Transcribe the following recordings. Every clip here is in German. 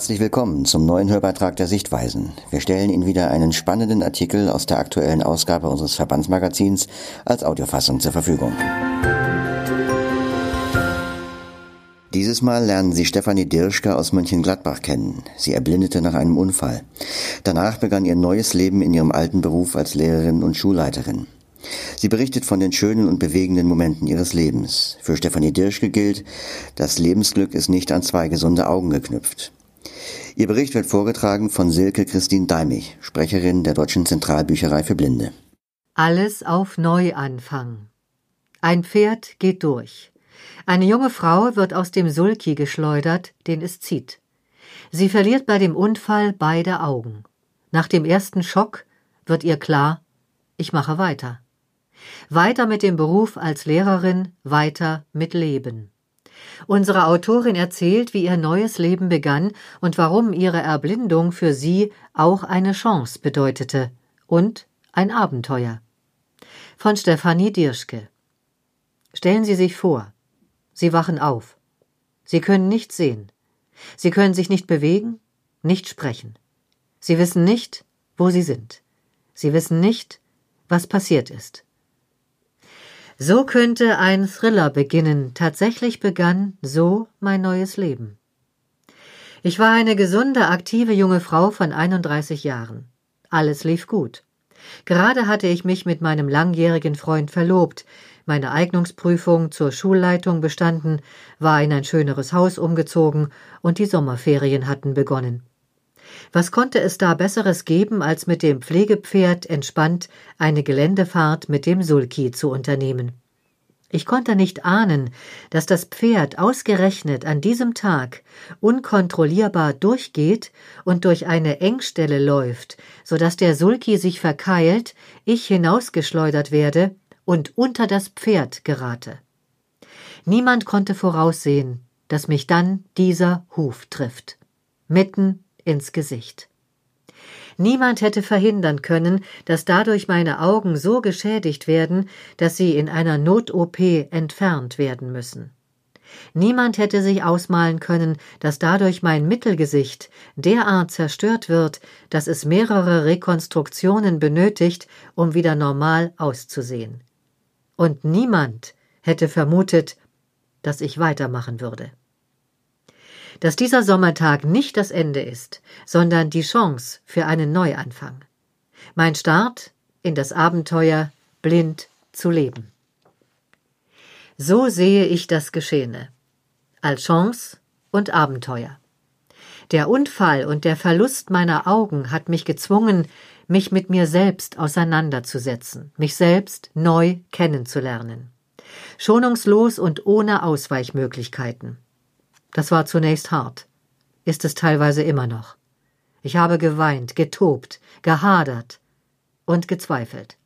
Herzlich willkommen zum neuen Hörbeitrag der Sichtweisen. Wir stellen Ihnen wieder einen spannenden Artikel aus der aktuellen Ausgabe unseres Verbandsmagazins als Audiofassung zur Verfügung. Dieses Mal lernen Sie Stefanie Dirschke aus Mönchengladbach kennen. Sie erblindete nach einem Unfall. Danach begann ihr neues Leben in ihrem alten Beruf als Lehrerin und Schulleiterin. Sie berichtet von den schönen und bewegenden Momenten ihres Lebens. Für Stefanie Dirschke gilt, das Lebensglück ist nicht an zwei gesunde Augen geknüpft. Ihr Bericht wird vorgetragen von Silke Christine Deimig, Sprecherin der Deutschen Zentralbücherei für Blinde. Alles auf Neuanfang. Ein Pferd geht durch. Eine junge Frau wird aus dem Sulki geschleudert, den es zieht. Sie verliert bei dem Unfall beide Augen. Nach dem ersten Schock wird ihr klar, ich mache weiter. Weiter mit dem Beruf als Lehrerin, weiter mit Leben. Unsere Autorin erzählt, wie ihr neues Leben begann und warum ihre Erblindung für sie auch eine Chance bedeutete und ein Abenteuer. Von Stefanie Dirschke. Stellen Sie sich vor, Sie wachen auf. Sie können nichts sehen. Sie können sich nicht bewegen, nicht sprechen. Sie wissen nicht, wo Sie sind. Sie wissen nicht, was passiert ist. So könnte ein Thriller beginnen. Tatsächlich begann so mein neues Leben. Ich war eine gesunde, aktive junge Frau von 31 Jahren. Alles lief gut. Gerade hatte ich mich mit meinem langjährigen Freund verlobt, meine Eignungsprüfung zur Schulleitung bestanden, war in ein schöneres Haus umgezogen und die Sommerferien hatten begonnen. Was konnte es da Besseres geben, als mit dem Pflegepferd entspannt eine Geländefahrt mit dem Sulki zu unternehmen? Ich konnte nicht ahnen, dass das Pferd ausgerechnet an diesem Tag unkontrollierbar durchgeht und durch eine Engstelle läuft, so dass der Sulki sich verkeilt, ich hinausgeschleudert werde und unter das Pferd gerate. Niemand konnte voraussehen, dass mich dann dieser Huf trifft. Mitten ins Gesicht. Niemand hätte verhindern können, dass dadurch meine Augen so geschädigt werden, dass sie in einer Not-OP entfernt werden müssen. Niemand hätte sich ausmalen können, dass dadurch mein Mittelgesicht derart zerstört wird, dass es mehrere Rekonstruktionen benötigt, um wieder normal auszusehen. Und niemand hätte vermutet, dass ich weitermachen würde dass dieser Sommertag nicht das Ende ist, sondern die Chance für einen Neuanfang. Mein Start in das Abenteuer, blind zu leben. So sehe ich das Geschehene. Als Chance und Abenteuer. Der Unfall und der Verlust meiner Augen hat mich gezwungen, mich mit mir selbst auseinanderzusetzen, mich selbst neu kennenzulernen. Schonungslos und ohne Ausweichmöglichkeiten. Das war zunächst hart, ist es teilweise immer noch. Ich habe geweint, getobt, gehadert und gezweifelt.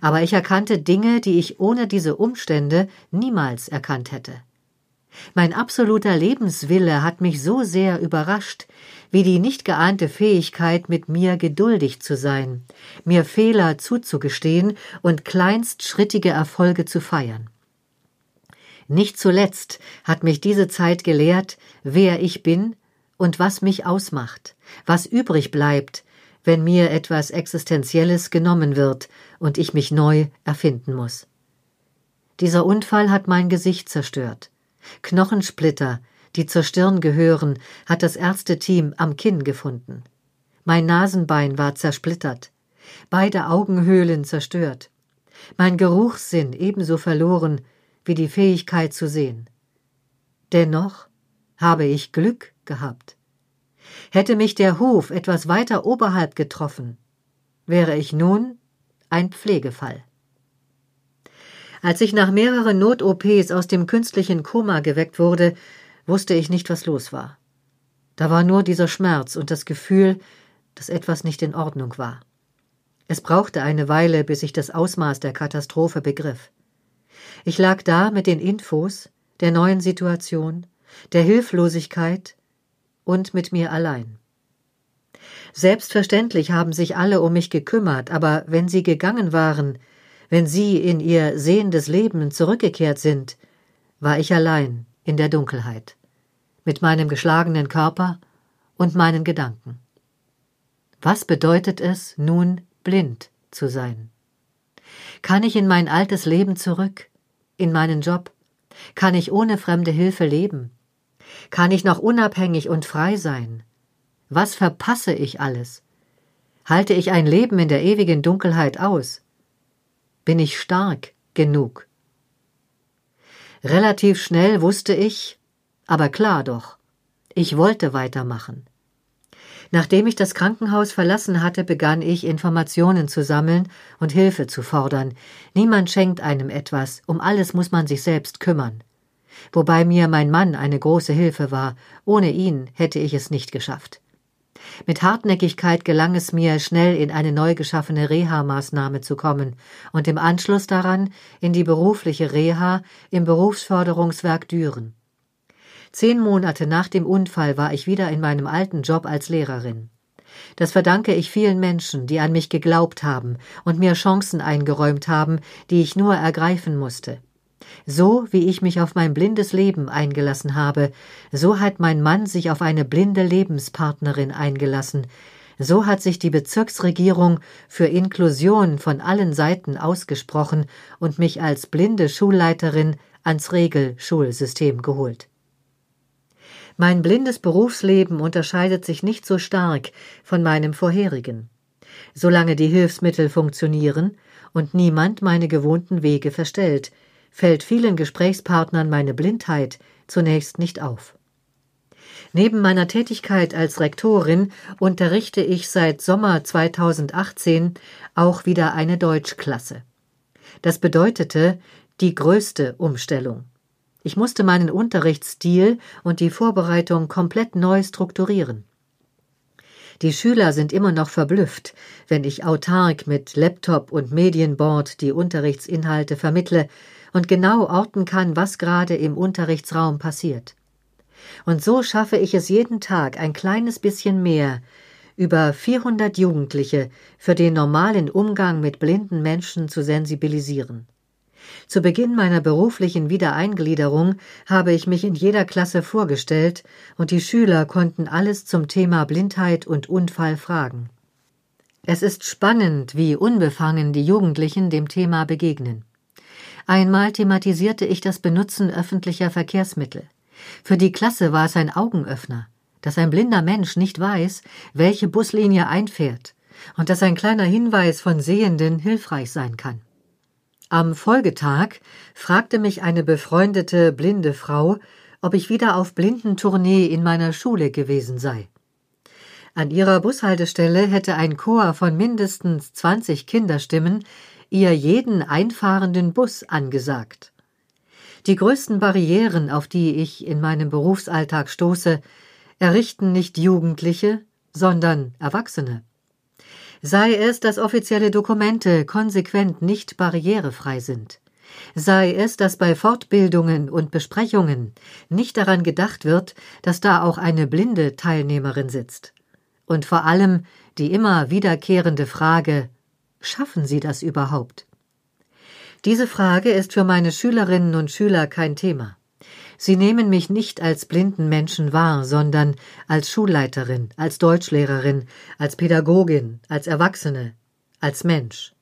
Aber ich erkannte Dinge, die ich ohne diese Umstände niemals erkannt hätte. Mein absoluter Lebenswille hat mich so sehr überrascht, wie die nicht geahnte Fähigkeit, mit mir geduldig zu sein, mir Fehler zuzugestehen und kleinstschrittige Erfolge zu feiern. Nicht zuletzt hat mich diese Zeit gelehrt, wer ich bin und was mich ausmacht, was übrig bleibt, wenn mir etwas Existenzielles genommen wird und ich mich neu erfinden muss. Dieser Unfall hat mein Gesicht zerstört. Knochensplitter, die zur Stirn gehören, hat das Ärzteteam am Kinn gefunden. Mein Nasenbein war zersplittert, beide Augenhöhlen zerstört, mein Geruchssinn ebenso verloren wie die Fähigkeit zu sehen. Dennoch habe ich Glück gehabt. Hätte mich der Hof etwas weiter oberhalb getroffen, wäre ich nun ein Pflegefall. Als ich nach mehreren Not-OPs aus dem künstlichen Koma geweckt wurde, wusste ich nicht, was los war. Da war nur dieser Schmerz und das Gefühl, dass etwas nicht in Ordnung war. Es brauchte eine Weile, bis ich das Ausmaß der Katastrophe begriff. Ich lag da mit den Infos, der neuen Situation, der Hilflosigkeit und mit mir allein. Selbstverständlich haben sich alle um mich gekümmert, aber wenn sie gegangen waren, wenn sie in ihr sehendes Leben zurückgekehrt sind, war ich allein in der Dunkelheit, mit meinem geschlagenen Körper und meinen Gedanken. Was bedeutet es, nun blind zu sein? Kann ich in mein altes Leben zurück, in meinen Job? Kann ich ohne fremde Hilfe leben? Kann ich noch unabhängig und frei sein? Was verpasse ich alles? Halte ich ein Leben in der ewigen Dunkelheit aus? Bin ich stark genug? Relativ schnell wusste ich, aber klar doch, ich wollte weitermachen. Nachdem ich das Krankenhaus verlassen hatte, begann ich Informationen zu sammeln und Hilfe zu fordern. Niemand schenkt einem etwas, um alles muss man sich selbst kümmern. Wobei mir mein Mann eine große Hilfe war, ohne ihn hätte ich es nicht geschafft. Mit Hartnäckigkeit gelang es mir, schnell in eine neu geschaffene Reha-Maßnahme zu kommen und im Anschluss daran in die berufliche Reha im Berufsförderungswerk Düren. Zehn Monate nach dem Unfall war ich wieder in meinem alten Job als Lehrerin. Das verdanke ich vielen Menschen, die an mich geglaubt haben und mir Chancen eingeräumt haben, die ich nur ergreifen musste. So wie ich mich auf mein blindes Leben eingelassen habe, so hat mein Mann sich auf eine blinde Lebenspartnerin eingelassen, so hat sich die Bezirksregierung für Inklusion von allen Seiten ausgesprochen und mich als blinde Schulleiterin ans Regelschulsystem geholt. Mein blindes Berufsleben unterscheidet sich nicht so stark von meinem vorherigen. Solange die Hilfsmittel funktionieren und niemand meine gewohnten Wege verstellt, fällt vielen Gesprächspartnern meine Blindheit zunächst nicht auf. Neben meiner Tätigkeit als Rektorin unterrichte ich seit Sommer 2018 auch wieder eine Deutschklasse. Das bedeutete die größte Umstellung. Ich musste meinen Unterrichtsstil und die Vorbereitung komplett neu strukturieren. Die Schüler sind immer noch verblüfft, wenn ich autark mit Laptop und Medienboard die Unterrichtsinhalte vermittle und genau orten kann, was gerade im Unterrichtsraum passiert. Und so schaffe ich es jeden Tag ein kleines bisschen mehr, über 400 Jugendliche für den normalen Umgang mit blinden Menschen zu sensibilisieren. Zu Beginn meiner beruflichen Wiedereingliederung habe ich mich in jeder Klasse vorgestellt und die Schüler konnten alles zum Thema Blindheit und Unfall fragen. Es ist spannend, wie unbefangen die Jugendlichen dem Thema begegnen. Einmal thematisierte ich das Benutzen öffentlicher Verkehrsmittel. Für die Klasse war es ein Augenöffner, dass ein blinder Mensch nicht weiß, welche Buslinie einfährt und dass ein kleiner Hinweis von Sehenden hilfreich sein kann. Am Folgetag fragte mich eine befreundete blinde Frau, ob ich wieder auf Blindentournee in meiner Schule gewesen sei. An ihrer Bushaltestelle hätte ein Chor von mindestens 20 Kinderstimmen ihr jeden einfahrenden Bus angesagt. Die größten Barrieren, auf die ich in meinem Berufsalltag stoße, errichten nicht Jugendliche, sondern Erwachsene sei es, dass offizielle Dokumente konsequent nicht barrierefrei sind, sei es, dass bei Fortbildungen und Besprechungen nicht daran gedacht wird, dass da auch eine blinde Teilnehmerin sitzt. Und vor allem die immer wiederkehrende Frage Schaffen Sie das überhaupt? Diese Frage ist für meine Schülerinnen und Schüler kein Thema. Sie nehmen mich nicht als blinden Menschen wahr, sondern als Schulleiterin, als Deutschlehrerin, als Pädagogin, als Erwachsene, als Mensch.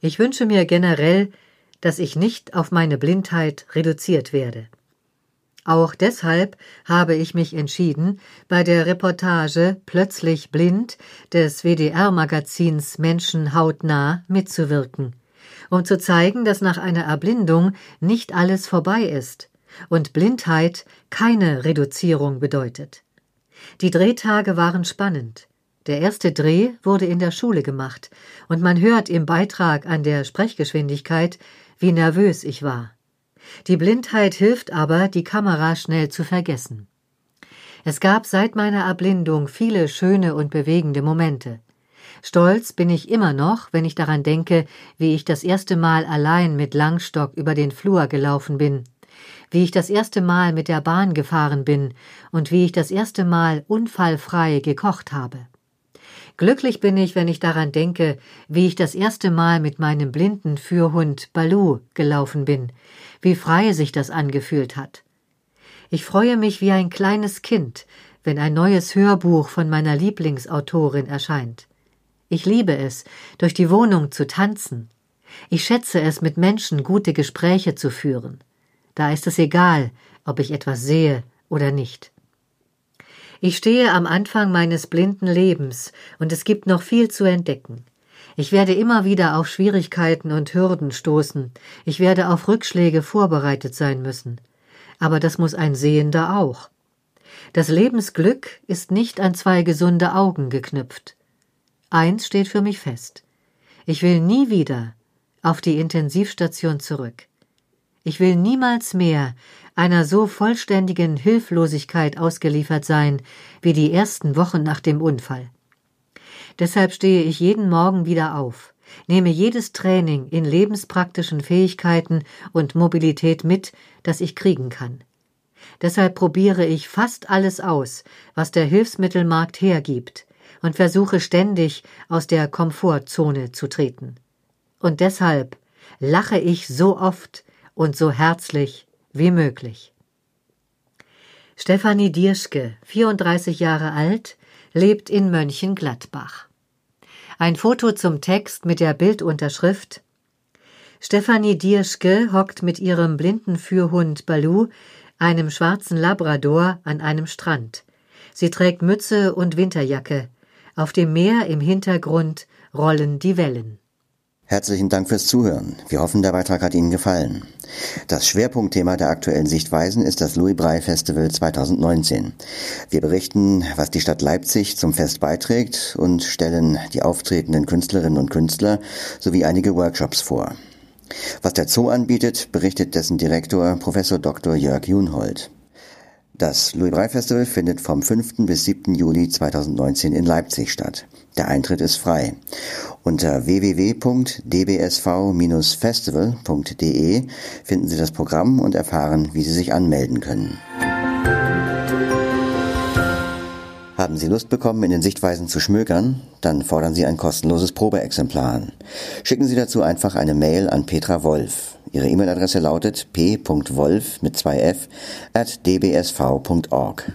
Ich wünsche mir generell, dass ich nicht auf meine Blindheit reduziert werde. Auch deshalb habe ich mich entschieden, bei der Reportage Plötzlich blind des WDR-Magazins Menschen hautnah mitzuwirken, um zu zeigen, dass nach einer Erblindung nicht alles vorbei ist, und Blindheit keine Reduzierung bedeutet. Die Drehtage waren spannend. Der erste Dreh wurde in der Schule gemacht, und man hört im Beitrag an der Sprechgeschwindigkeit, wie nervös ich war. Die Blindheit hilft aber, die Kamera schnell zu vergessen. Es gab seit meiner Erblindung viele schöne und bewegende Momente. Stolz bin ich immer noch, wenn ich daran denke, wie ich das erste Mal allein mit Langstock über den Flur gelaufen bin wie ich das erste Mal mit der Bahn gefahren bin und wie ich das erste Mal unfallfrei gekocht habe. Glücklich bin ich, wenn ich daran denke, wie ich das erste Mal mit meinem blinden Führhund Balu gelaufen bin, wie frei sich das angefühlt hat. Ich freue mich wie ein kleines Kind, wenn ein neues Hörbuch von meiner Lieblingsautorin erscheint. Ich liebe es, durch die Wohnung zu tanzen. Ich schätze es, mit Menschen gute Gespräche zu führen. Da ist es egal, ob ich etwas sehe oder nicht. Ich stehe am Anfang meines blinden Lebens und es gibt noch viel zu entdecken. Ich werde immer wieder auf Schwierigkeiten und Hürden stoßen. Ich werde auf Rückschläge vorbereitet sein müssen. Aber das muss ein Sehender auch. Das Lebensglück ist nicht an zwei gesunde Augen geknüpft. Eins steht für mich fest. Ich will nie wieder auf die Intensivstation zurück. Ich will niemals mehr einer so vollständigen Hilflosigkeit ausgeliefert sein wie die ersten Wochen nach dem Unfall. Deshalb stehe ich jeden Morgen wieder auf, nehme jedes Training in lebenspraktischen Fähigkeiten und Mobilität mit, das ich kriegen kann. Deshalb probiere ich fast alles aus, was der Hilfsmittelmarkt hergibt, und versuche ständig aus der Komfortzone zu treten. Und deshalb lache ich so oft, und so herzlich wie möglich. Stefanie Dierschke, 34 Jahre alt, lebt in Mönchengladbach. Ein Foto zum Text mit der Bildunterschrift Stefanie Dierschke hockt mit ihrem blinden Führhund Balu, einem schwarzen Labrador, an einem Strand. Sie trägt Mütze und Winterjacke. Auf dem Meer im Hintergrund rollen die Wellen. Herzlichen Dank fürs Zuhören. Wir hoffen, der Beitrag hat Ihnen gefallen. Das Schwerpunktthema der aktuellen Sichtweisen ist das Louis Braille Festival 2019. Wir berichten, was die Stadt Leipzig zum Fest beiträgt und stellen die auftretenden Künstlerinnen und Künstler sowie einige Workshops vor. Was der Zoo anbietet, berichtet dessen Direktor Professor Dr. Jörg Junhold. Das Louis Braille Festival findet vom 5. bis 7. Juli 2019 in Leipzig statt. Der Eintritt ist frei. Unter www.dbsv-festival.de finden Sie das Programm und erfahren, wie Sie sich anmelden können. Haben Sie Lust bekommen, in den Sichtweisen zu schmökern? Dann fordern Sie ein kostenloses Probeexemplar an. Schicken Sie dazu einfach eine Mail an Petra Wolf. Ihre E-Mail-Adresse lautet p.wolf mit zwei f at dbsv.org.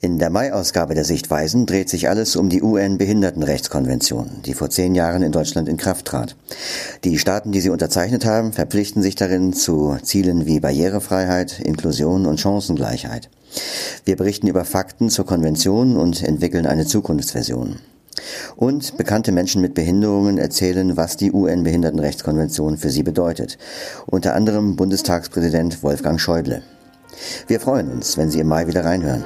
In der Mai-Ausgabe der Sichtweisen dreht sich alles um die UN-Behindertenrechtskonvention, die vor zehn Jahren in Deutschland in Kraft trat. Die Staaten, die sie unterzeichnet haben, verpflichten sich darin zu Zielen wie Barrierefreiheit, Inklusion und Chancengleichheit. Wir berichten über Fakten zur Konvention und entwickeln eine Zukunftsversion. Und bekannte Menschen mit Behinderungen erzählen, was die UN-Behindertenrechtskonvention für sie bedeutet. Unter anderem Bundestagspräsident Wolfgang Schäuble. Wir freuen uns, wenn Sie im Mai wieder reinhören.